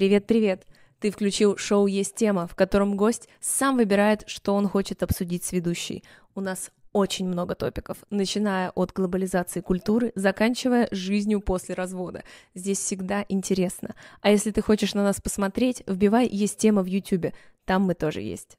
Привет-привет! Ты включил шоу «Есть тема», в котором гость сам выбирает, что он хочет обсудить с ведущей. У нас очень много топиков, начиная от глобализации культуры, заканчивая жизнью после развода. Здесь всегда интересно. А если ты хочешь на нас посмотреть, вбивай «Есть тема» в YouTube, там мы тоже есть.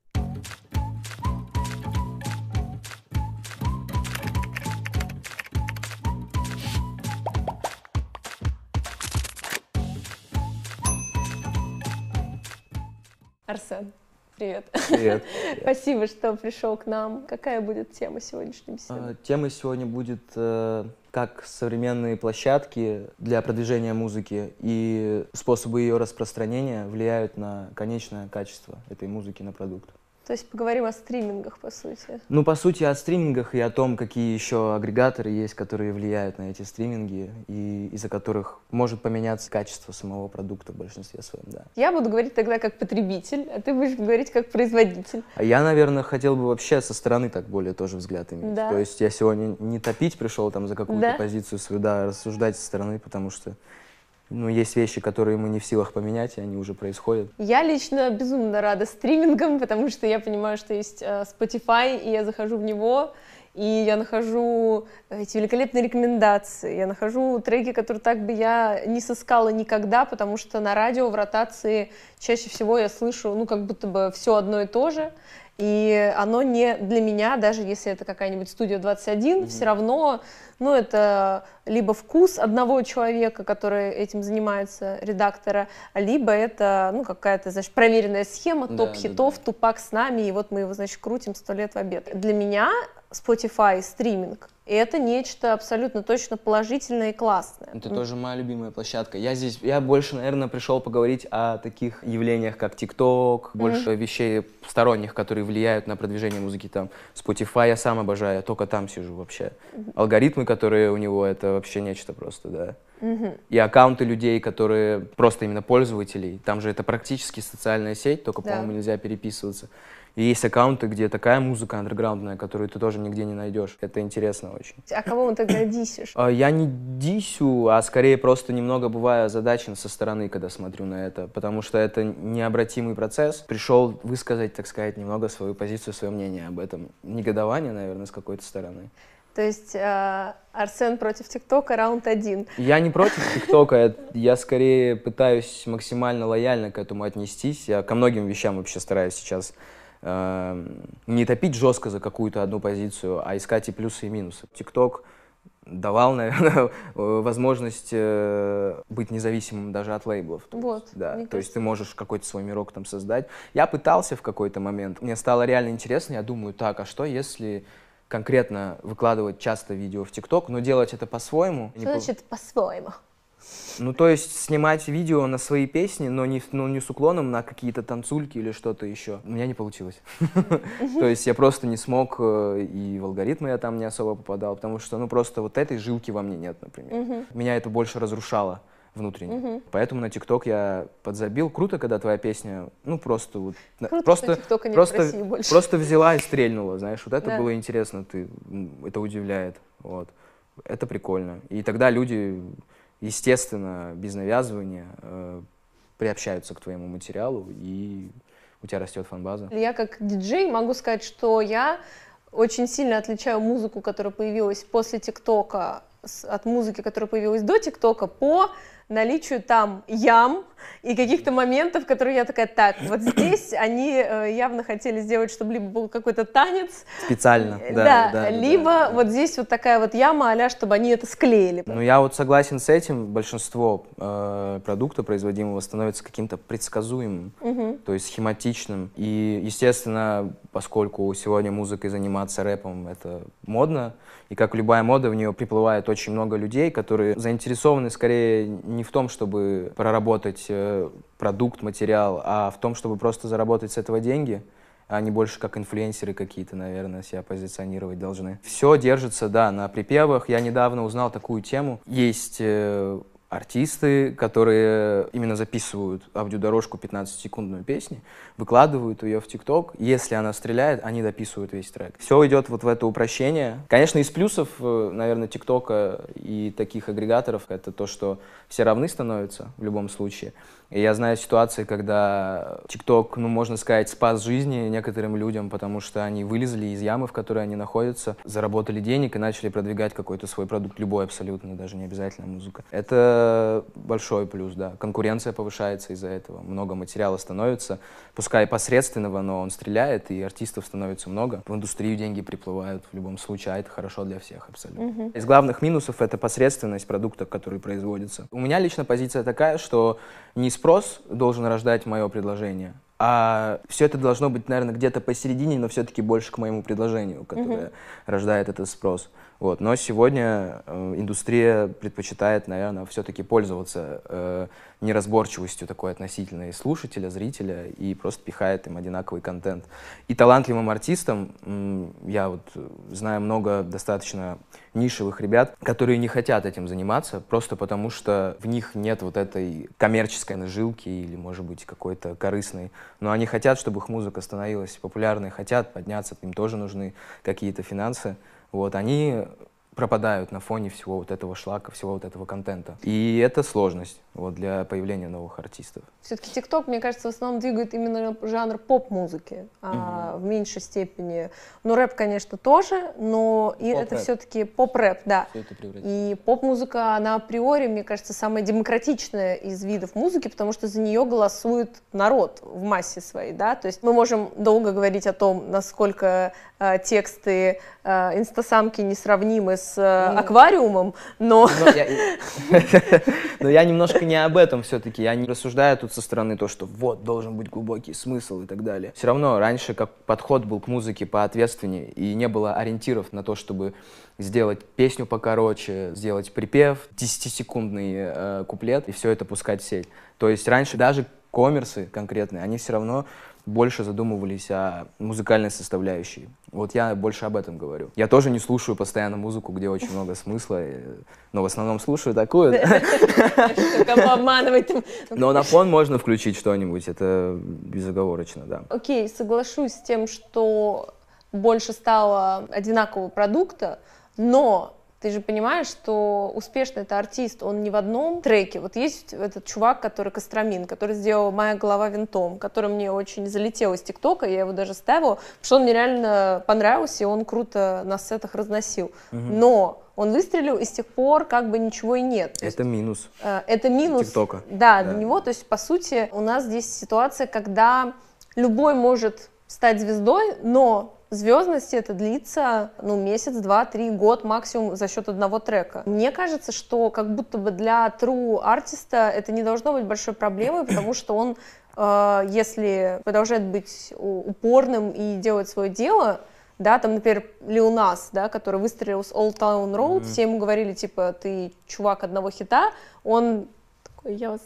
Арсен, привет. Привет. Спасибо, что пришел к нам. Какая будет тема сегодняшней беседы? А, Тема сегодня будет, э, как современные площадки для продвижения музыки и способы ее распространения влияют на конечное качество этой музыки, на продукт. То есть поговорим о стримингах, по сути. Ну, по сути, о стримингах и о том, какие еще агрегаторы есть, которые влияют на эти стриминги и из-за которых может поменяться качество самого продукта в большинстве своем, да. Я буду говорить тогда как потребитель, а ты будешь говорить как производитель. А я, наверное, хотел бы вообще со стороны так более тоже взгляд иметь. Да. То есть я сегодня не топить пришел там за какую-то Да. позицию свою, да, рассуждать со стороны, потому что ну, есть вещи, которые мы не в силах поменять, и они уже происходят. Я лично безумно рада стримингам, потому что я понимаю, что есть э, Spotify, и я захожу в него, и я нахожу эти великолепные рекомендации, я нахожу треки, которые так бы я не сыскала никогда, потому что на радио в ротации чаще всего я слышу, ну, как будто бы все одно и то же, и оно не для меня, даже если это какая-нибудь студия 21, все равно, ну, это либо вкус одного человека, который этим занимается, редактора, либо это, ну, какая-то, значит, проверенная схема, Да, топ да, хитов, да. тупак с нами, и вот мы его, значит, крутим сто лет в обед. Для меня Spotify, стриминг, это нечто абсолютно точно положительное и классное. Это тоже моя любимая площадка. Я здесь, я больше, наверное, пришел поговорить о таких явлениях, как TikTok, больше вещей сторонних, которые влияют на продвижение музыки. Там Spotify я сам обожаю, я только там сижу вообще. Алгоритмы, которые у него, это вообще нечто просто, да. И аккаунты людей, которые просто именно пользователей. Там же это практически социальная сеть, только, Да. по-моему, нельзя переписываться. И есть аккаунты, где такая музыка андерграундная, которую ты тоже нигде не найдешь. Это интересно очень. А кого он тогда дисишь? А, Я не дисю, а скорее просто немного бываю озадачен со стороны, когда смотрю на это, потому что это необратимый процесс. Пришел высказать, так сказать, немного свою позицию, свое мнение об этом. Негодование, наверное, с какой-то стороны. То есть э, Арсен против ТикТока, раунд один. Я не против ТикТока, я, я скорее пытаюсь максимально лояльно к этому отнестись. Я ко многим вещам вообще стараюсь сейчас эм, не топить жестко за какую-то одну позицию, а искать и плюсы, и минусы. ТикТок давал, наверное, возможность э, быть независимым даже от лейблов. То Вот, есть, да, то есть ты можешь какой-то свой мирок там создать. Я пытался в какой-то момент, мне стало реально интересно, я думаю, так, а что если конкретно выкладывать часто видео в ТикТок, но делать это по-своему? Что значит по-своему? Ну, то есть снимать видео на свои песни, но не, ну, не с уклоном на какие-то танцульки или что-то еще. У меня не получилось. То есть я просто не смог, э, и в алгоритмы я там не особо попадал, потому что, ну, просто вот этой жилки во мне нет, например. Меня это больше разрушало внутренне. Поэтому на ТикТок я подзабил. Круто, когда твоя песня, ну, просто вот... Круто, просто, что просто, просто взяла и стрельнула, знаешь. Вот это Да. было интересно, ты, это удивляет. Вот. Это прикольно. И тогда люди, естественно, без навязывания э, приобщаются к твоему материалу, и у тебя растет фан-база. Я как диджей могу сказать, что я очень сильно отличаю музыку, которая появилась после ТикТока, от музыки, которая появилась до ТикТока, по наличию там ям и каких-то моментов, которые я такая, так, вот здесь они э, явно хотели сделать, чтобы либо был какой-то танец, Специально, э, да. да, да, да, либо да. вот здесь вот такая вот яма, а чтобы они это склеили. Ну, я вот согласен с этим. Большинство э, продукта производимого становится каким-то предсказуемым, то есть схематичным. И, естественно, поскольку сегодня музыкой заниматься рэпом это модно, и как любая мода, в нее приплывает очень много людей, которые заинтересованы скорее не в том, чтобы проработать продукт, материал, а в том, чтобы просто заработать с этого деньги. а Они больше как инфлюенсеры какие-то, наверное, себя позиционировать должны. Все держится, да, на припевах. Я недавно узнал такую тему. Есть э, артисты, которые именно записывают аудиодорожку 15-секундную песни, выкладывают ее в ТикТок. Если она стреляет, они дописывают весь трек. Все идет вот в это упрощение. Конечно, из плюсов, э, наверное, ТикТока и таких агрегаторов это то, что все равны становятся в любом случае. И я знаю ситуации, когда ТикТок, ну, можно сказать, спас жизни некоторым людям, потому что они вылезли из ямы, в которой они находятся, заработали денег и начали продвигать какой-то свой продукт, любой абсолютно, даже не обязательно музыка. Это большой плюс, да. Конкуренция повышается из-за этого. Много материала становится, пускай посредственного, но он стреляет, и артистов становится много. В индустрию деньги приплывают в любом случае, а это хорошо для всех абсолютно. Угу. Из главных минусов это посредственность продукта, который производится. У меня лично позиция такая, что не спрос должен рождать мое предложение, а все это должно быть, наверное, где-то посередине, но все-таки больше к моему предложению, которое mm-hmm. рождает этот спрос. Вот. Но сегодня э, индустрия предпочитает, наверное, все-таки пользоваться э, неразборчивостью такой относительной слушателя, зрителя и просто пихает им одинаковый контент. И талантливым артистам, э, я вот знаю много достаточно нишевых ребят, которые не хотят этим заниматься, просто потому что в них нет вот этой коммерческой нажилки или, может быть, какой-то корыстной. Но они хотят, чтобы их музыка становилась популярной, хотят подняться, им тоже нужны какие-то финансы вот, они пропадают на фоне всего вот этого шлака, всего вот этого контента. И это сложность вот, для появления новых артистов. Все-таки ТикТок, мне кажется, в основном двигает именно жанр поп-музыки, а угу. в меньшей степени. Ну, рэп, конечно, тоже, но и это все-таки поп-рэп, да. И поп-музыка, она априори, мне кажется, самая демократичная из видов музыки, потому что за нее голосует народ в массе своей, да. То есть мы можем долго говорить о том, насколько э, тексты э, инстасамки несравнимы с э, аквариумом, но... Но я немножко не об этом все-таки. Я не рассуждаю тут со стороны то, что вот, должен быть глубокий смысл и так далее. Все равно раньше как подход был к музыке поответственнее, и не было ориентиров на то, чтобы сделать песню покороче, сделать припев, 10-секундный э, куплет, и все это пускать в сеть. То есть раньше даже коммерсы конкретные, они все равно больше задумывались о музыкальной составляющей. Вот я больше об этом говорю. Я тоже не слушаю постоянно музыку, где очень много смысла, но в основном слушаю такую. обманывать. Но на фон можно включить что-нибудь, это безоговорочно, да. Окей, соглашусь с тем, что больше стало одинакового продукта, но ты же понимаешь, что успешный это артист, он не в одном треке. Вот есть этот чувак, который Костромин, который сделал «Моя голова винтом», который мне очень залетел из ТикТока, я его даже ставила, потому что он мне реально понравился, и он круто на сетах разносил. Угу. Но он выстрелил, и с тех пор как бы ничего и нет. То это есть, минус. Э, это минус. ТикТока. Да, да, для него. То есть, по сути, у нас здесь ситуация, когда любой может стать звездой, но звездность это длится ну, месяц, два, три, год максимум за счет одного трека. Мне кажется, что как будто бы для true артиста это не должно быть большой проблемой, потому что он, э, если продолжает быть упорным и делать свое дело, да, там, например, Лил Нас, да, который выстрелил с Old Town Road, mm-hmm. все ему говорили, типа, ты чувак одного хита, он такой, я вас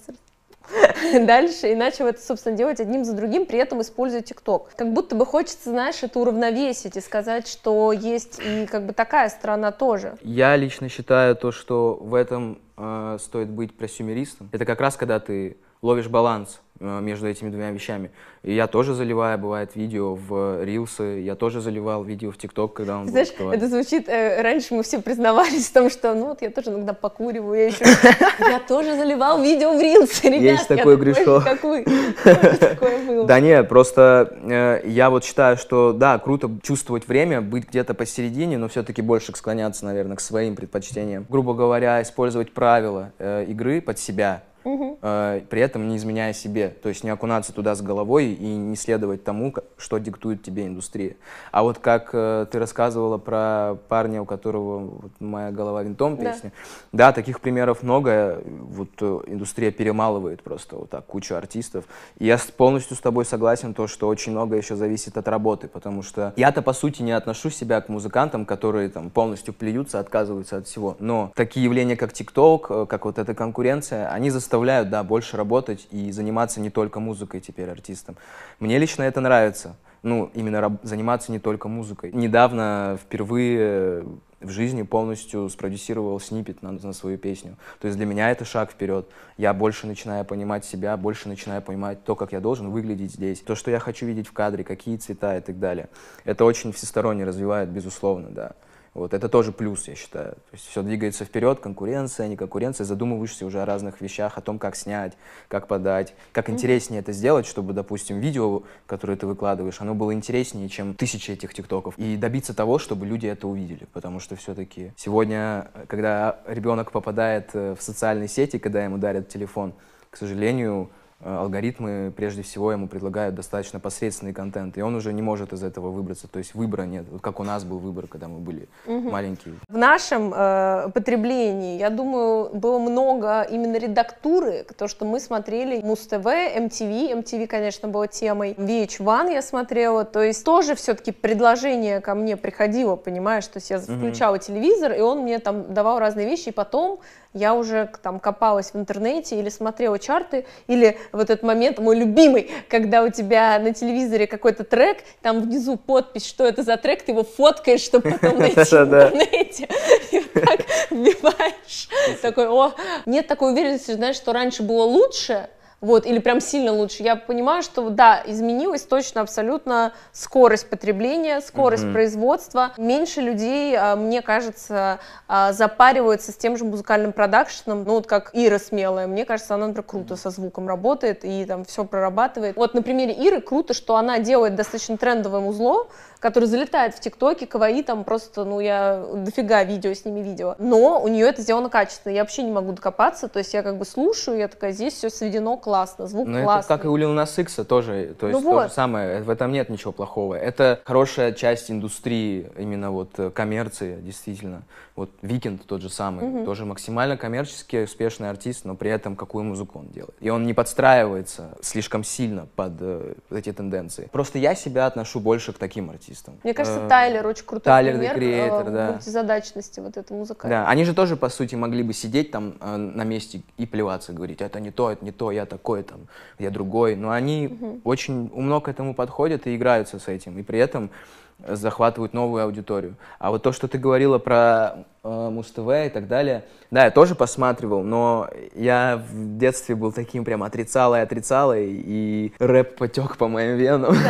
дальше и начал это, собственно, делать одним за другим, при этом используя ТикТок. Как будто бы хочется, знаешь, это уравновесить и сказать, что есть и как бы такая сторона тоже. Я лично считаю то, что в этом э, стоит быть просюмеристом. Это как раз когда ты ловишь баланс между этими двумя вещами. И я тоже заливаю, бывает, видео в рилсы, я тоже заливал видео в ТикТок, когда он Знаешь, был это звучит, э, раньше мы все признавались в том, что, ну вот я тоже иногда покуриваю, я еще, я тоже заливал видео в рилсы, ребят. Есть такой грешок. Как вы. Да нет, просто э, я вот считаю, что, да, круто чувствовать время, быть где-то посередине, но все-таки больше склоняться, наверное, к своим предпочтениям. Грубо говоря, использовать правила э, игры под себя, э, при этом не изменяя себе. То есть не окунаться туда с головой и не следовать тому, что диктует тебе индустрия. А вот как э, ты рассказывала про парня, у которого вот, «Моя голова винтом» песня, да. да, таких примеров много. Вот э, индустрия перемалывает просто вот так кучу артистов. И я полностью с тобой согласен, то, что очень много еще зависит от работы, потому что я-то, по сути, не отношу себя к музыкантам, которые там полностью плюются, отказываются от всего. Но такие явления, как ТикТок, э, как вот эта конкуренция, они заставляют, да, больше работать и заниматься не только музыкой теперь артистом. Мне лично это нравится. Ну, именно заниматься не только музыкой. Недавно впервые в жизни полностью спродюсировал снипет на, на свою песню. То есть для меня это шаг вперед. Я больше начинаю понимать себя, больше начинаю понимать то, как я должен выглядеть здесь, то, что я хочу видеть в кадре, какие цвета и так далее. Это очень всесторонне развивает, безусловно, да. Вот это тоже плюс, я считаю. То есть все двигается вперед, конкуренция, не конкуренция, задумываешься уже о разных вещах, о том, как снять, как подать, как интереснее это сделать, чтобы, допустим, видео, которое ты выкладываешь, оно было интереснее, чем тысячи этих тиктоков. И добиться того, чтобы люди это увидели. Потому что все-таки сегодня, когда ребенок попадает э, в социальные сети, когда ему дарят телефон, к сожалению, алгоритмы прежде всего ему предлагают достаточно посредственный контент, и он уже не может из этого выбраться. То есть выбора нет, вот как у нас был выбор, когда мы были угу. маленькие. В нашем э, потреблении, я думаю, было много именно редактуры, то, что мы смотрели Муз-ТВ, MTV, MTV, конечно, была темой, VH1 я смотрела, то есть тоже все-таки предложение ко мне приходило, понимаешь, то есть я включала угу. телевизор, и он мне там давал разные вещи, и потом я уже там копалась в интернете или смотрела чарты, или в этот момент мой любимый, когда у тебя на телевизоре какой-то трек, там внизу подпись, что это за трек, ты его фоткаешь, чтобы потом найти в интернете, и так вбиваешь. Такой, о, нет такой уверенности, знаешь, что раньше было лучше, вот, или прям сильно лучше. Я понимаю, что да, изменилась точно абсолютно скорость потребления, скорость mm-hmm. производства. Меньше людей, а, мне кажется, а, запариваются с тем же музыкальным продакшеном, ну вот как Ира смелая. Мне кажется, она, например, круто со звуком работает и там все прорабатывает. Вот на примере Иры круто, что она делает достаточно трендовое музло, который залетает в ТикТоке, Каваи, там просто, ну, я дофига видео с ними видела. Но у нее это сделано качественно, я вообще не могу докопаться, то есть я как бы слушаю, я такая, здесь все сведено классно, звук Но классный. это как и у Lil Nas X тоже, то есть ну то вот. же самое, в этом нет ничего плохого. Это хорошая часть индустрии, именно вот э, коммерции, действительно. Вот Weeknd тот же самый, угу. тоже максимально коммерческий, успешный артист, но при этом какую музыку он делает. И он не подстраивается слишком сильно под э, эти тенденции. Просто я себя отношу больше к таким артистам. Мне кажется, э, Тайлер очень крутой Тайлер, пример Creator, э, да. мультизадачности вот этой музыкальной. Да, они же тоже, по сути, могли бы сидеть там э, на месте и плеваться, говорить, это не то, это не то, я такой, там, я другой. Но они угу. очень умно к этому подходят и играются с этим. И при этом захватывают новую аудиторию. А вот то, что ты говорила про э, Муз-ТВ и так далее, да, я тоже посматривал, но я в детстве был таким прям отрицалой, отрицалой, и рэп потек по моим венам.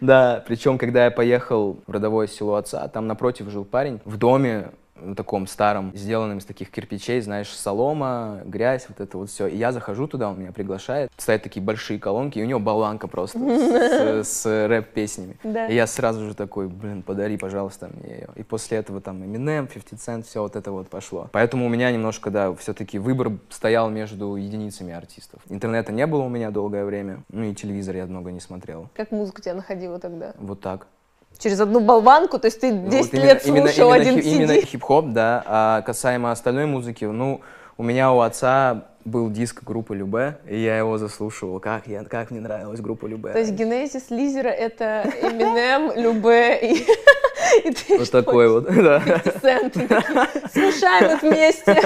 Да, причем, когда я поехал в родовое село отца, там напротив жил парень в доме, таком старом, сделанном из таких кирпичей, знаешь, солома, грязь, вот это вот все. И я захожу туда, он меня приглашает, стоят такие большие колонки, и у него баланка просто с, с рэп-песнями. Да. И я сразу же такой, блин, подари, пожалуйста, мне ее. И после этого там Eminem, 50 Cent, все вот это вот пошло. Поэтому у меня немножко, да, все-таки выбор стоял между единицами артистов. Интернета не было у меня долгое время, ну и телевизор я много не смотрел. Как музыка тебя находила тогда? Вот так через одну болванку, то есть ты 10 вот лет именно, слушал именно, один хип, Именно хип-хоп, да. А касаемо остальной музыки, ну, у меня у отца был диск группы Любе, и я его заслушивал. Как, я, как мне нравилась группа Любе. То есть генезис лизера — это Eminem, Любе и... И ты вот такой вот, да. Слушаем их вместе.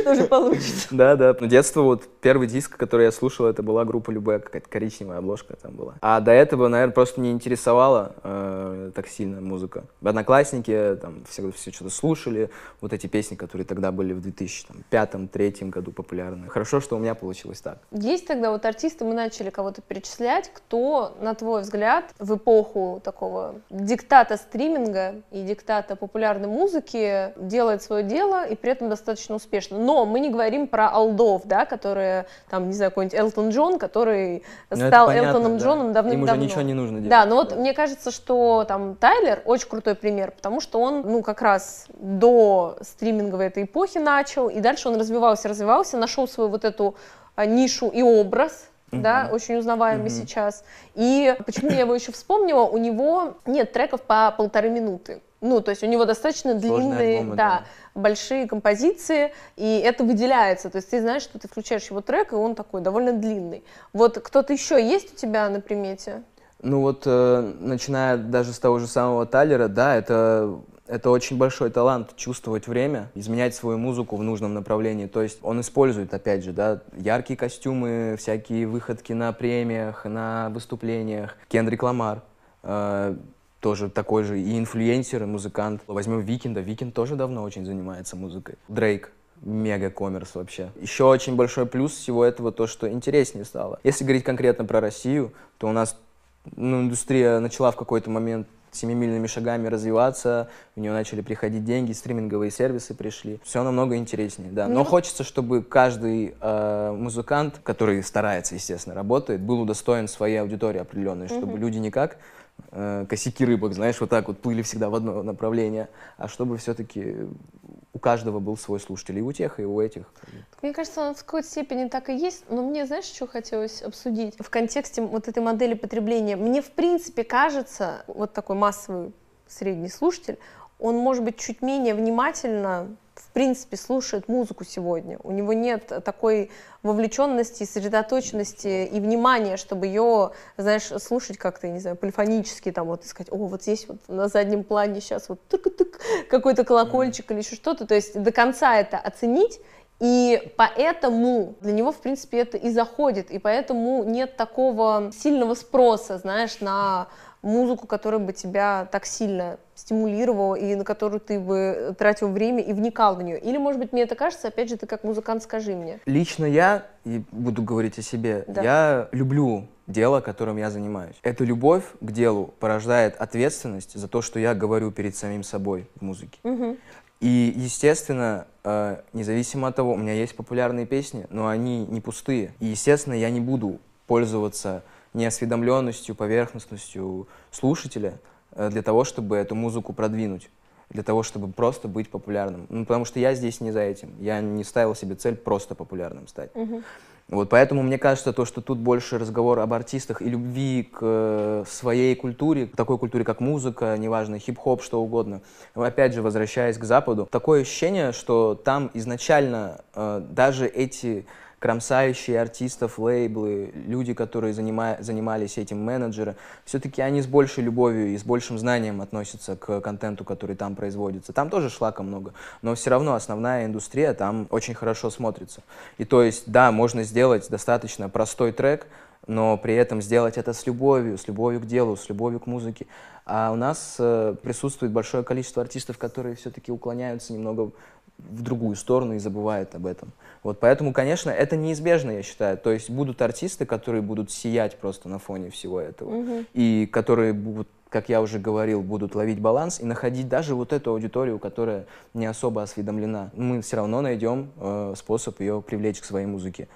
Что же получится? Да, да. Но детство, вот первый диск, который я слушал, это была группа Любе, какая-то коричневая обложка там была. А до этого, наверное, просто не интересовала э, так сильно музыка. Одноклассники там все, все что-то слушали, вот эти песни, которые тогда были в 2005-2003 году популярны. Хорошо, что у меня получилось так. Есть тогда вот артисты, мы начали кого-то перечислять, кто, на твой взгляд, в эпоху такого диктата стриминга и диктата популярной музыки делает свое дело и при этом достаточно успешно. Но мы не говорим про алдов, да, которые, там, не знаю, какой-нибудь Элтон Джон, который ну, стал понятно, Элтоном да. Джоном давным-давно. Им уже ничего не нужно делать. Да, но вот да. мне кажется, что там Тайлер очень крутой пример, потому что он, ну, как раз до стриминговой этой эпохи начал, и дальше он развивался, развивался, нашел свою вот эту а, нишу и образ, Uh-huh. да, очень узнаваемый uh-huh. сейчас. И почему я его еще вспомнила, у него нет треков по полторы минуты. Ну, то есть у него достаточно длинные, альбомы, да, да, большие композиции, и это выделяется. То есть ты знаешь, что ты включаешь его трек, и он такой довольно длинный. Вот кто-то еще есть у тебя на примете? Ну вот, э, начиная даже с того же самого Талера, да, это это очень большой талант чувствовать время, изменять свою музыку в нужном направлении. То есть он использует, опять же, да, яркие костюмы, всякие выходки на премиях, на выступлениях. Кендрик Ламар э, тоже такой же и инфлюенсер, и музыкант. Возьмем Викинда. Викинд тоже давно очень занимается музыкой. Дрейк мега коммерс вообще. Еще очень большой плюс всего этого то, что интереснее стало. Если говорить конкретно про Россию, то у нас ну, индустрия начала в какой-то момент семимильными шагами развиваться, у нее начали приходить деньги, стриминговые сервисы пришли. Все намного интереснее, да. Но ну, хочется, чтобы каждый э, музыкант, который старается, естественно, работает, был удостоен своей аудитории определенной, чтобы люди не как э, косяки рыбок, знаешь, вот так вот плыли всегда в одно направление, а чтобы все-таки у каждого был свой слушатель, и у тех, и у этих. Мне кажется, он в какой-то степени так и есть, но мне, знаешь, что хотелось обсудить? В контексте вот этой модели потребления, мне в принципе кажется, вот такой массовый средний слушатель, он может быть чуть менее внимательно принципе слушает музыку сегодня. У него нет такой вовлеченности, сосредоточенности и внимания, чтобы ее, знаешь, слушать как-то, не знаю, полифонически, там вот искать, о, вот здесь вот на заднем плане сейчас вот тык-тык, какой-то колокольчик mm-hmm. или еще что-то. То есть до конца это оценить и поэтому для него, в принципе, это и заходит, и поэтому нет такого сильного спроса, знаешь, на музыку, которая бы тебя так сильно стимулировала и на которую ты бы тратил время и вникал в нее? Или, может быть, мне это кажется, опять же, ты как музыкант скажи мне. Лично я, и буду говорить о себе, да. я люблю дело, которым я занимаюсь. Эта любовь к делу порождает ответственность за то, что я говорю перед самим собой в музыке. Угу. И, естественно, э, независимо от того, у меня есть популярные песни, но они не пустые. И, естественно, я не буду пользоваться неосведомленностью, поверхностностью слушателя э, для того, чтобы эту музыку продвинуть, для того, чтобы просто быть популярным. Ну, потому что я здесь не за этим. Я не ставил себе цель просто популярным стать. Угу. Вот поэтому мне кажется, то, что тут больше разговор об артистах и любви к э, своей культуре, к такой культуре, как музыка, неважно, хип-хоп, что угодно. Опять же, возвращаясь к Западу, такое ощущение, что там изначально э, даже эти кромсающие артистов, лейблы, люди, которые занима занимались этим, менеджеры, все-таки они с большей любовью и с большим знанием относятся к контенту, который там производится. Там тоже шлака много, но все равно основная индустрия там очень хорошо смотрится. И то есть, да, можно сделать достаточно простой трек, но при этом сделать это с любовью, с любовью к делу, с любовью к музыке. А у нас э, присутствует большое количество артистов, которые все-таки уклоняются немного в другую сторону и забывают об этом. Вот, поэтому, конечно, это неизбежно, я считаю. То есть будут артисты, которые будут сиять просто на фоне всего этого, угу. и которые будут, как я уже говорил, будут ловить баланс и находить даже вот эту аудиторию, которая не особо осведомлена. Мы все равно найдем э, способ ее привлечь к своей музыке,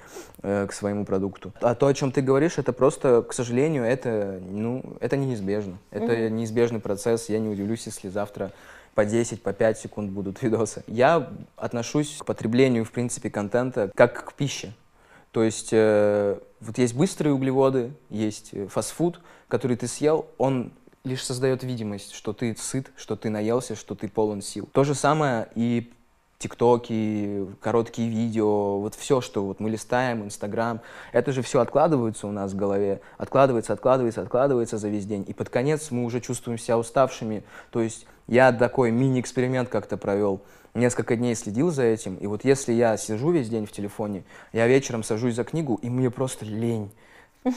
э, к своему продукту. А то, о чем ты говоришь, это просто, к сожалению, это, ну, это неизбежно. Это угу. неизбежный процесс. Я не удивлюсь, если завтра по 10, по 5 секунд будут видосы. Я отношусь к потреблению, в принципе, контента как к пище. То есть э, вот есть быстрые углеводы, есть э, фастфуд, который ты съел, он лишь создает видимость, что ты сыт, что ты наелся, что ты полон сил. То же самое и тиктоки, короткие видео, вот все, что вот мы листаем, Инстаграм, это же все откладывается у нас в голове, откладывается, откладывается, откладывается за весь день. И под конец мы уже чувствуем себя уставшими. То есть я такой мини-эксперимент как-то провел. Несколько дней следил за этим, и вот если я сижу весь день в телефоне, я вечером сажусь за книгу, и мне просто лень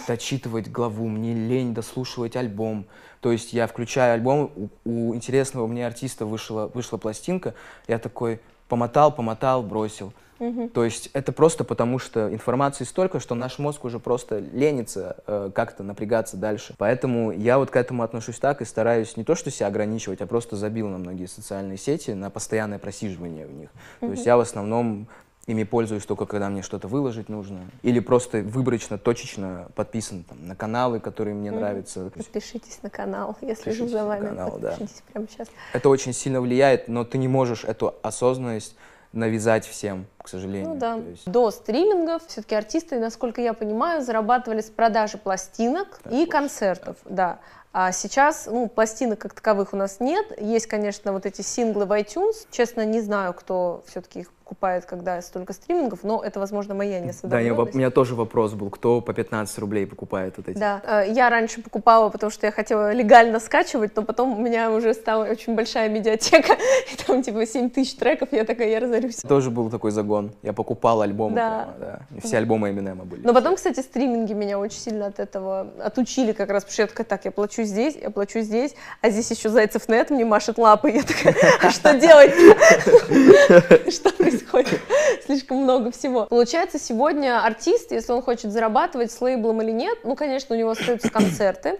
дочитывать главу, мне лень дослушивать альбом. То есть я включаю альбом, у, у интересного мне артиста вышла, вышла пластинка, я такой, помотал, помотал, бросил. Угу. То есть это просто потому, что информации столько, что наш мозг уже просто ленится э, как-то напрягаться дальше. Поэтому я вот к этому отношусь так и стараюсь не то, что себя ограничивать, а просто забил на многие социальные сети, на постоянное просиживание в них. Угу. То есть я в основном ими пользуюсь только когда мне что-то выложить нужно. Или просто выборочно, точечно подписан там, на каналы, которые мне mm. нравятся. Подпишитесь на канал, я слежу за вами. Канал, Подпишитесь да. прямо сейчас. Это очень сильно влияет, но ты не можешь эту осознанность навязать всем, к сожалению. Ну да. есть... До стримингов все-таки артисты, насколько я понимаю, зарабатывали с продажи пластинок так, и концертов. Да. А сейчас, ну, пластинок как таковых у нас нет. Есть, конечно, вот эти синглы в iTunes. Честно, не знаю, кто все-таки их покупает, когда столько стримингов, но это, возможно, моя неосведомленность. Да, у меня тоже вопрос был, кто по 15 рублей покупает вот эти? Да, э, я раньше покупала, потому что я хотела легально скачивать, но потом у меня уже стала очень большая медиатека, и там типа 7 тысяч треков, я такая, я разорюсь. Тоже был такой загон, я покупала альбомы, да. Прямо, да. И все альбомы Эминема были. Но потом, кстати, стриминги меня очень сильно от этого отучили как раз, потому что я такая, так, я плачу здесь, я плачу здесь, а здесь еще Зайцев нет мне машет лапы, я такая, а что делать? Что происходит? Происходит слишком много всего. Получается, сегодня артист, если он хочет зарабатывать с лейблом или нет, ну, конечно, у него остаются концерты,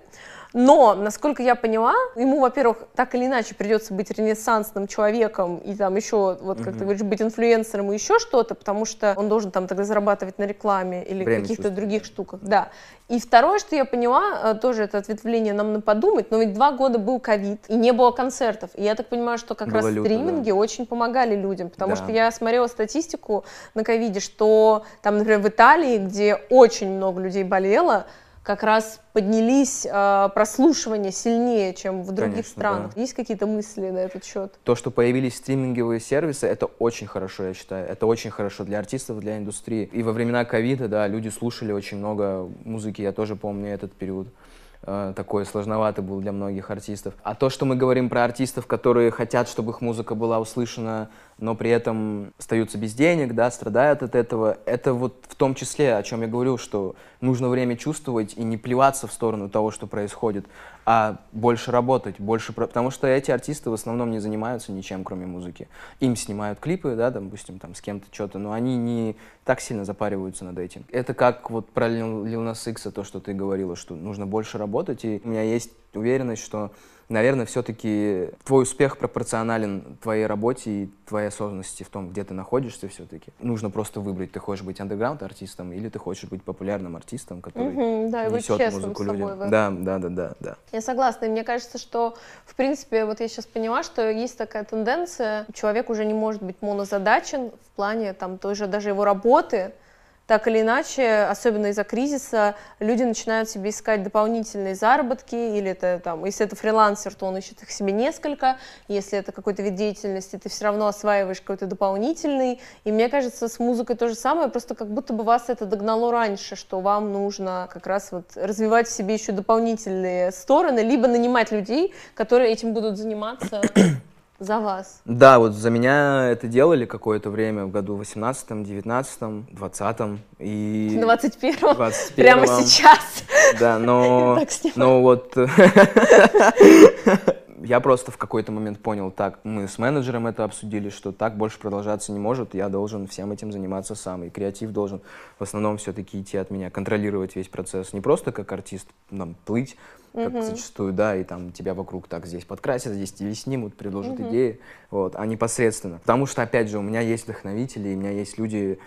Но, насколько я поняла, ему, во-первых, так или иначе придется быть ренессансным человеком и там еще, вот как mm-hmm. ты говоришь, быть инфлюенсером и еще что-то, потому что он должен там тогда зарабатывать на рекламе или каких-то других штуках. Да. И второе, что я поняла, э, тоже это ответвление нам на подумать, но ведь два года был ковид, и не было концертов. И я так понимаю, что как Было раз стриминги да. очень помогали людям, потому да. что я смотрела статистику на ковиде, что там, например, в Италии, где очень много людей болело, как раз поднялись э, прослушивания сильнее, чем в других Конечно, странах. Да. Есть какие-то мысли на этот счет? То, что появились стриминговые сервисы, это очень хорошо, я считаю. Это очень хорошо для артистов, для индустрии. И во времена ковида, да, люди слушали очень много музыки, я тоже помню этот период. Э, такой сложноватый был для многих артистов. А то, что мы говорим про артистов, которые хотят, чтобы их музыка была услышана, но при этом остаются без денег, да, страдают от этого, это вот в том числе, о чем я говорил, что нужно время чувствовать и не плеваться в сторону того, что происходит, а больше работать, больше... Потому что эти артисты в основном не занимаются ничем, кроме музыки. Им снимают клипы, да, допустим, там с кем-то что-то, но они не так сильно запариваются над этим. Это как вот про Lil Nas то, что ты говорила, что нужно больше работать, и у меня есть уверенность, что наверное, все-таки твой успех пропорционален твоей работе и твоей осознанности в том, где ты находишься все-таки. Нужно просто выбрать, ты хочешь быть андеграунд-артистом или ты хочешь быть популярным артистом, который угу, да, несет музыку людям. Да, да, да, да, да. Я согласна, и мне кажется, что, в принципе, вот я сейчас поняла, что есть такая тенденция, человек уже не может быть монозадачен в плане там той же даже его работы, так или иначе, особенно из-за кризиса, люди начинают себе искать дополнительные заработки, или это там, если это фрилансер, то он ищет их себе несколько, если это какой-то вид деятельности, ты все равно осваиваешь какой-то дополнительный, и мне кажется, с музыкой то же самое, просто как будто бы вас это догнало раньше, что вам нужно как раз вот развивать в себе еще дополнительные стороны, либо нанимать людей, которые этим будут заниматься за вас? Да, вот за меня это делали какое-то время в году 18 19 20 и... 21 21 Прямо сейчас. Да, но... но вот... Я просто в какой-то момент понял, так, мы с менеджером это обсудили, что так больше продолжаться не может, я должен всем этим заниматься сам, и креатив должен в основном все-таки идти от меня, контролировать весь процесс, не просто как артист, нам плыть, как mm-hmm. зачастую, да, и там тебя вокруг так здесь подкрасят, здесь тебе снимут, предложат mm-hmm. идеи, вот, а непосредственно. Потому что, опять же, у меня есть вдохновители, у меня есть люди,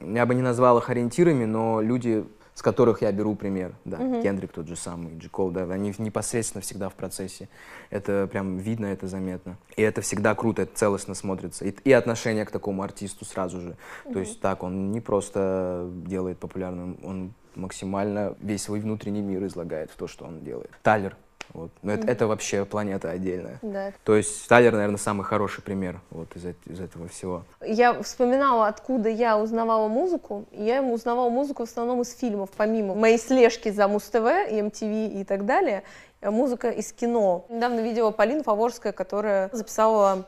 я бы не назвал их ориентирами, но люди, с которых я беру пример, да, mm-hmm. Кендрик тот же самый, Джи Кол, да, они непосредственно всегда в процессе, это прям видно, это заметно, и это всегда круто, это целостно смотрится, и, и отношение к такому артисту сразу же, mm-hmm. то есть так, он не просто делает популярным, он максимально весь свой внутренний мир излагает в то, что он делает. Тайлер. Вот. Но это, mm-hmm. это вообще планета отдельная. Да. То есть Тайлер, наверное, самый хороший пример вот из, из этого всего. Я вспоминала, откуда я узнавала музыку. Я узнавала музыку в основном из фильмов, помимо моей слежки за Муз-ТВ, MTV и так далее. Музыка из кино. Недавно видела Полина Фаворская, которая записала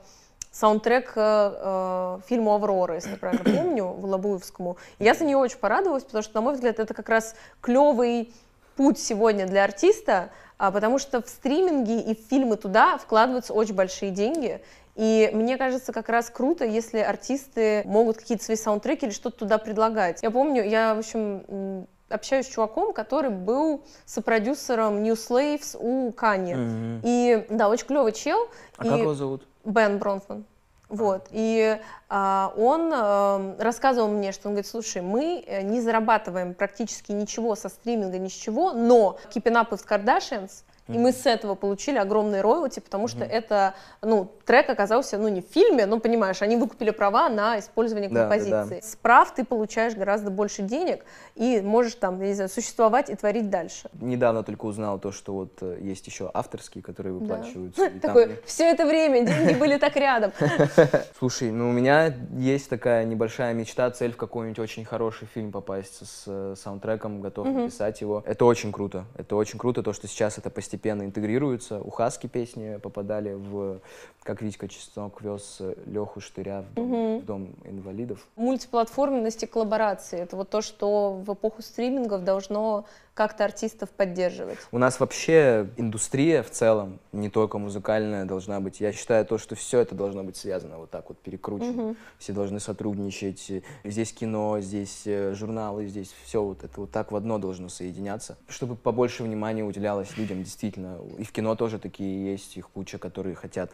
саундтрек э, э, фильму «Аврора», если я правильно помню, в Лобуевскому. Я за нее очень порадовалась, потому что, на мой взгляд, это как раз клевый путь сегодня для артиста, потому что в стриминге и в фильмы туда вкладываются очень большие деньги, и мне кажется, как раз круто, если артисты могут какие-то свои саундтреки или что-то туда предлагать. Я помню, я, в общем, общаюсь с чуваком, который был сопродюсером New Slaves у Кани. Mm-hmm. И да, очень клевый чел. А и... как его зовут? Бен Бронфман. Вот, и а, он а, рассказывал мне, что он говорит, слушай, мы э, не зарабатываем практически ничего со стриминга, ни с чего, но Keeping Up with Kardashians и мы с этого получили огромные роялти, потому что это, ну, трек оказался, ну, не в фильме, но, понимаешь, они выкупили права на использование композиции. Да, да. С прав ты получаешь гораздо больше денег и можешь там, я не знаю, существовать и творить дальше. Недавно только узнал то, что вот э, есть еще авторские, которые выплачиваются. Да. Такой, там... все это время деньги были так рядом. Слушай, ну, у меня есть такая небольшая мечта, цель в какой-нибудь очень хороший фильм попасть с э, саундтреком, готов написать его. Это очень круто. Это очень круто, то, что сейчас это постепенно постепенно интегрируются. У Хаски песни попадали в, как Витька Чеснок вез Леху Штыря в дом, угу. в дом инвалидов. Мультиплатформенность и коллаборации — это вот то, что в эпоху стримингов должно как-то артистов поддерживать? У нас вообще индустрия в целом, не только музыкальная, должна быть. Я считаю то, что все это должно быть связано вот так вот перекручено. Угу. Все должны сотрудничать. Здесь кино, здесь э, журналы, здесь все вот это вот так в одно должно соединяться, чтобы побольше внимания уделялось людям действительно. И в кино тоже такие есть, их куча, которые хотят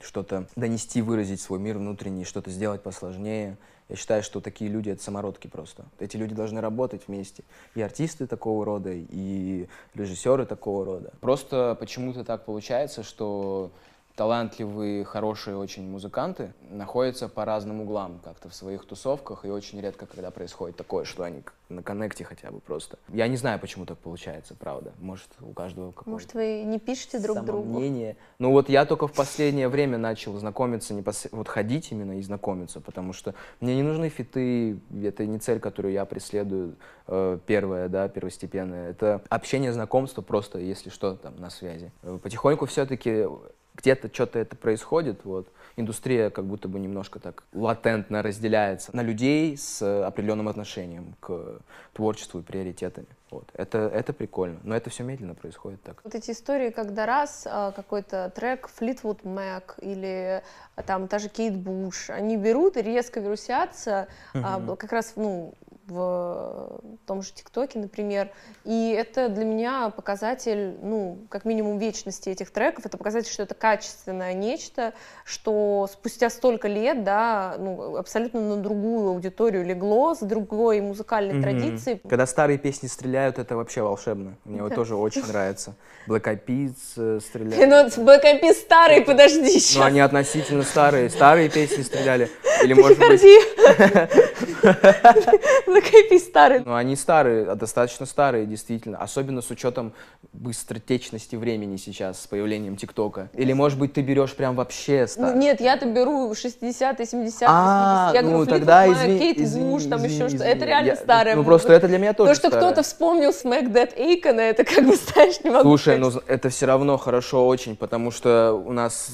что-то донести, выразить свой мир внутренний, что-то сделать посложнее. Я считаю, что такие люди — это самородки просто. Эти люди должны работать вместе. И артисты такого рода, и режиссеры такого рода. Просто почему-то так получается, что талантливые, хорошие очень музыканты находятся по разным углам как-то в своих тусовках, и очень редко, когда происходит такое, что они на коннекте хотя бы просто. Я не знаю, почему так получается, правда. Может, у каждого какое-то Может, вы не пишете друг другу? Мнение. Ну вот я только в последнее время начал знакомиться, непос... вот ходить именно и знакомиться, потому что мне не нужны фиты, это не цель, которую я преследую, э, первая, да, первостепенная. Это общение, знакомство просто, если что, там, на связи. Э, потихоньку все-таки где-то что-то это происходит, вот. Индустрия как будто бы немножко так латентно разделяется на людей с определенным отношением к творчеству и приоритетами. Вот. Это, это прикольно, но это все медленно происходит так. Вот эти истории, когда раз а, какой-то трек Fleetwood Mac или а, там та же Кейт Буш, они берут и резко вирусятся, угу. как раз ну, в том же ТикТоке, например. И это для меня показатель, ну, как минимум вечности этих треков. Это показатель, что это качественное нечто, что спустя столько лет, да, ну, абсолютно на другую аудиторию легло, с другой музыкальной mm-hmm. традицией. Когда старые песни стреляют, это вообще волшебно. Мне вот тоже очень нравится. Black Eyed Peas э, стреляют. Ну, Black Eyed Peas старые, подожди сейчас. Ну, они относительно старые. Старые песни стреляли. Или, может быть... Закрепи старые. Ну, они старые, а достаточно старые, действительно. Особенно с учетом быстротечности времени сейчас, с появлением ТикТока. Или, может быть, ты берешь прям вообще старые? Ну, нет, я-то беру 60-е, 70-е, а, ну, тогда извини, Кейт извини, там еще что-то. Это реально я, старое. Ну, просто это для меня тоже То, что кто-то вспомнил Smack That Aikon, это как бы, знаешь, не могу Слушай, ну, это все равно хорошо очень, потому что у нас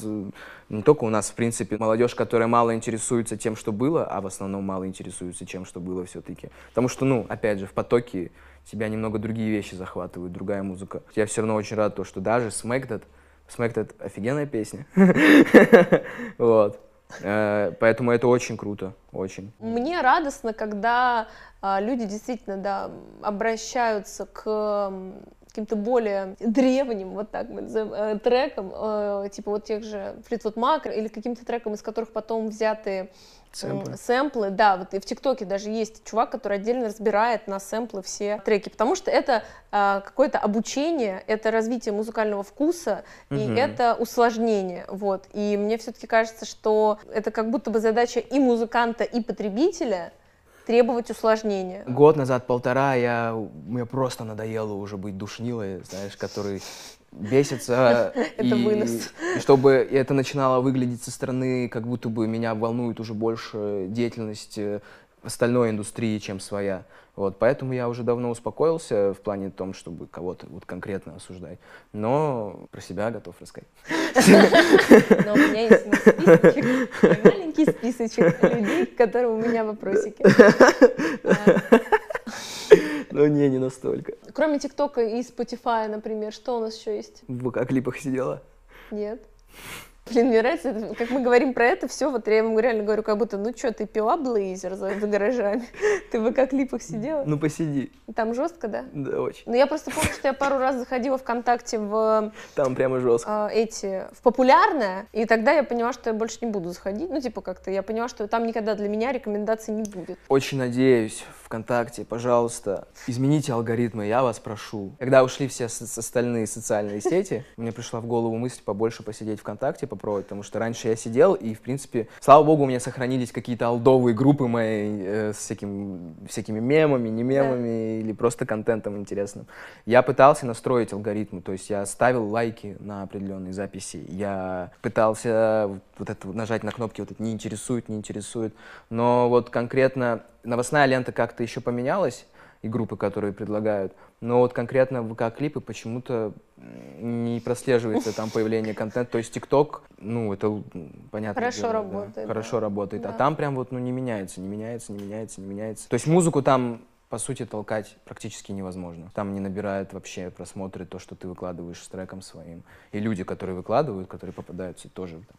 не только у нас, в принципе, молодежь, которая мало интересуется тем, что было, а в основном мало интересуется тем, что было все-таки. Потому что, ну, опять же, в потоке тебя немного другие вещи захватывают, другая музыка. Я все равно очень рад то, что даже Smack That, Smack That офигенная песня. Вот. Э, поэтому это очень круто, очень. Мне радостно, когда а, люди действительно, да, обращаются к каким-то более древним, вот так мы назовем, э, треком, э, типа вот тех же Fleetwood Mac, или каким-то треком, из которых потом взяты Сэмплы. сэмплы, да, вот и в ТикТоке даже есть чувак, который отдельно разбирает на сэмплы все треки, потому что это какое-то обучение, это развитие музыкального вкуса, угу. и это усложнение, вот, и мне все-таки кажется, что это как будто бы задача и музыканта, и потребителя, требовать усложнения. Год назад, полтора, я, мне просто надоело уже быть душнилой, знаешь, который бесится. Это вынос. И чтобы это начинало выглядеть со стороны, как будто бы меня волнует уже больше деятельность э, остальной индустрии, чем своя. Вот, поэтому я уже давно успокоился в плане том, чтобы кого-то вот конкретно осуждать. Но про себя готов рассказать. Но у меня есть списочек, маленький списочек людей, которые у меня вопросики. Ну не, не настолько. Кроме ТикТока и Spotify, например, что у нас еще есть? В ВК-клипах сидела? Нет. Блин, мне нравится, это, как мы говорим про это все, вот я ему реально говорю, как будто, ну что, ты пила блейзер за, за гаражами? Ты в ВК-клипах сидела? Ну, посиди. Там жестко, да? Да, очень. Ну, я просто помню, что я пару раз заходила ВКонтакте в... Там прямо жестко. Э, эти, в популярное, и тогда я поняла, что я больше не буду заходить. Ну, типа как-то, я поняла, что там никогда для меня рекомендаций не будет. Очень надеюсь, ВКонтакте, пожалуйста, измените алгоритмы, я вас прошу. Когда ушли все остальные социальные сети, мне пришла в голову мысль побольше посидеть ВКонтакте, попробовать, потому что раньше я сидел, и, в принципе, слава богу, у меня сохранились какие-то алдовые группы мои э, с всяким, всякими мемами, не мемами, да. или просто контентом интересным. Я пытался настроить алгоритмы, то есть я ставил лайки на определенные записи, я пытался вот это нажать на кнопки, вот это не интересует, не интересует, но вот конкретно новостная лента как-то еще поменялась, и группы, которые предлагают. Но вот конкретно ВК-клипы почему-то не прослеживается там появление контента. То есть ТикТок, ну, это понятно. Хорошо дело, работает. Да, хорошо работает. А да. А там прям вот, ну, не меняется, не меняется, не меняется, не меняется. То есть музыку там по сути, толкать практически невозможно. Там не набирает вообще просмотры то, что ты выкладываешь с треком своим. И люди, которые выкладывают, которые попадаются, тоже там,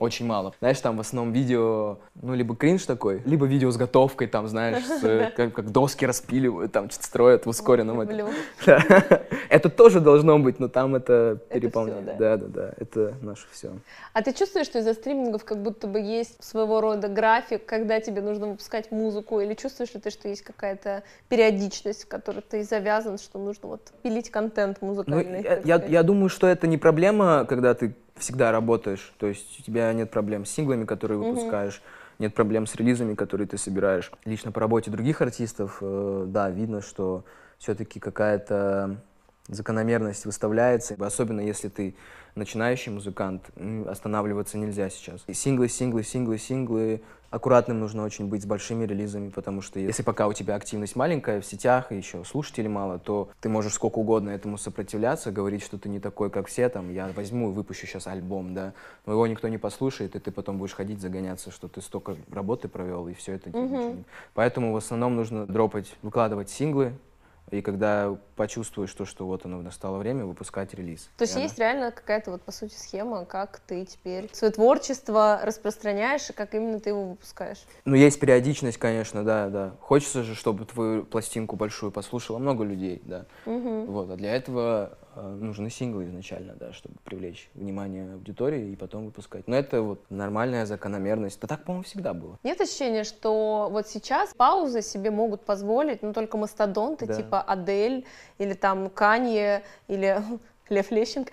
очень мало. Знаешь, там в основном видео, ну, либо кринж такой, либо видео с готовкой, там, знаешь, с, как, как доски распиливают, там, что-то строят в ускоренном. Это тоже должно быть, но там это переполняет. Да, да, да, это наше все. А ты чувствуешь, что из-за стримингов как будто бы есть своего рода график, когда тебе нужно выпускать музыку, или чувствуешь ли ты, что есть какая-то периодичность, в которой ты завязан, что нужно вот пилить контент музыкальный? Ну, я, я думаю, что это не проблема, когда ты всегда работаешь, то есть у тебя нет проблем с синглами, которые выпускаешь, mm-hmm. нет проблем с релизами, которые ты собираешь. Лично по работе других артистов, э, да, видно, что все-таки какая-то закономерность выставляется, особенно если ты начинающий музыкант, останавливаться нельзя сейчас. Синглы, синглы, синглы, синглы, аккуратным нужно очень быть с большими релизами, потому что если пока у тебя активность маленькая в сетях и еще слушателей мало, то ты можешь сколько угодно этому сопротивляться, говорить, что ты не такой, как все, там, я возьму и выпущу сейчас альбом, да, но его никто не послушает, и ты потом будешь ходить загоняться, что ты столько работы провел, и все это. Mm-hmm. Поэтому в основном нужно дропать, выкладывать синглы, и когда почувствуешь то, что вот оно настало время, выпускать релиз. То есть есть реально какая-то вот по сути схема, как ты теперь свое творчество распространяешь и как именно ты его выпускаешь? Ну, есть периодичность, конечно, да, да. Хочется же, чтобы твою пластинку большую послушало много людей, да. Угу. Вот, а для этого нужны синглы изначально, да, чтобы привлечь внимание аудитории и потом выпускать. Но это вот нормальная закономерность. Да так, по-моему, всегда было. Нет ощущения, что вот сейчас паузы себе могут позволить, ну, только мастодонты, да. типа Адель или там Канье или Лев Лещенко.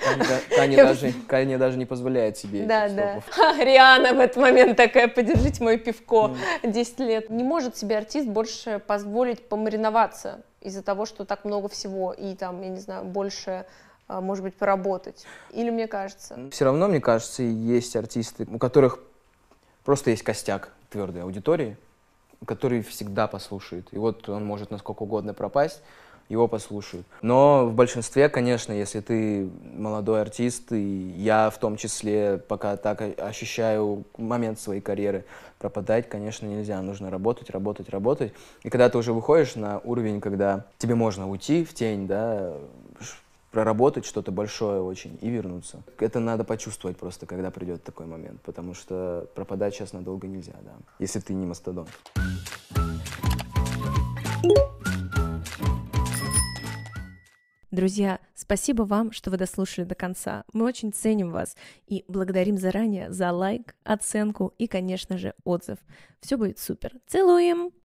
Канье даже, Канье даже не позволяет себе Да, да. Риана в этот момент такая, подержите мое пивко, 10 лет. Не может себе артист больше позволить помариноваться из-за того, что так много всего, и там, я не знаю, больше а, может быть, поработать? Или мне кажется? Все равно, мне кажется, есть артисты, у которых просто есть костяк твердой аудитории, который всегда послушает. И вот он может насколько угодно пропасть, его послушают. Но в большинстве, конечно, если ты молодой артист, и я в том числе пока так ощущаю момент своей карьеры, пропадать, конечно, нельзя. Нужно работать, работать, работать. И когда ты уже выходишь на уровень, когда тебе можно уйти в тень, да, проработать что-то большое очень и вернуться. Это надо почувствовать просто, когда придет такой момент, потому что пропадать сейчас надолго нельзя, да, если ты не мастодон. Друзья, спасибо вам, что вы дослушали до конца. Мы очень ценим вас и благодарим заранее за лайк, оценку и, конечно же, отзыв. Все будет супер. Целуем!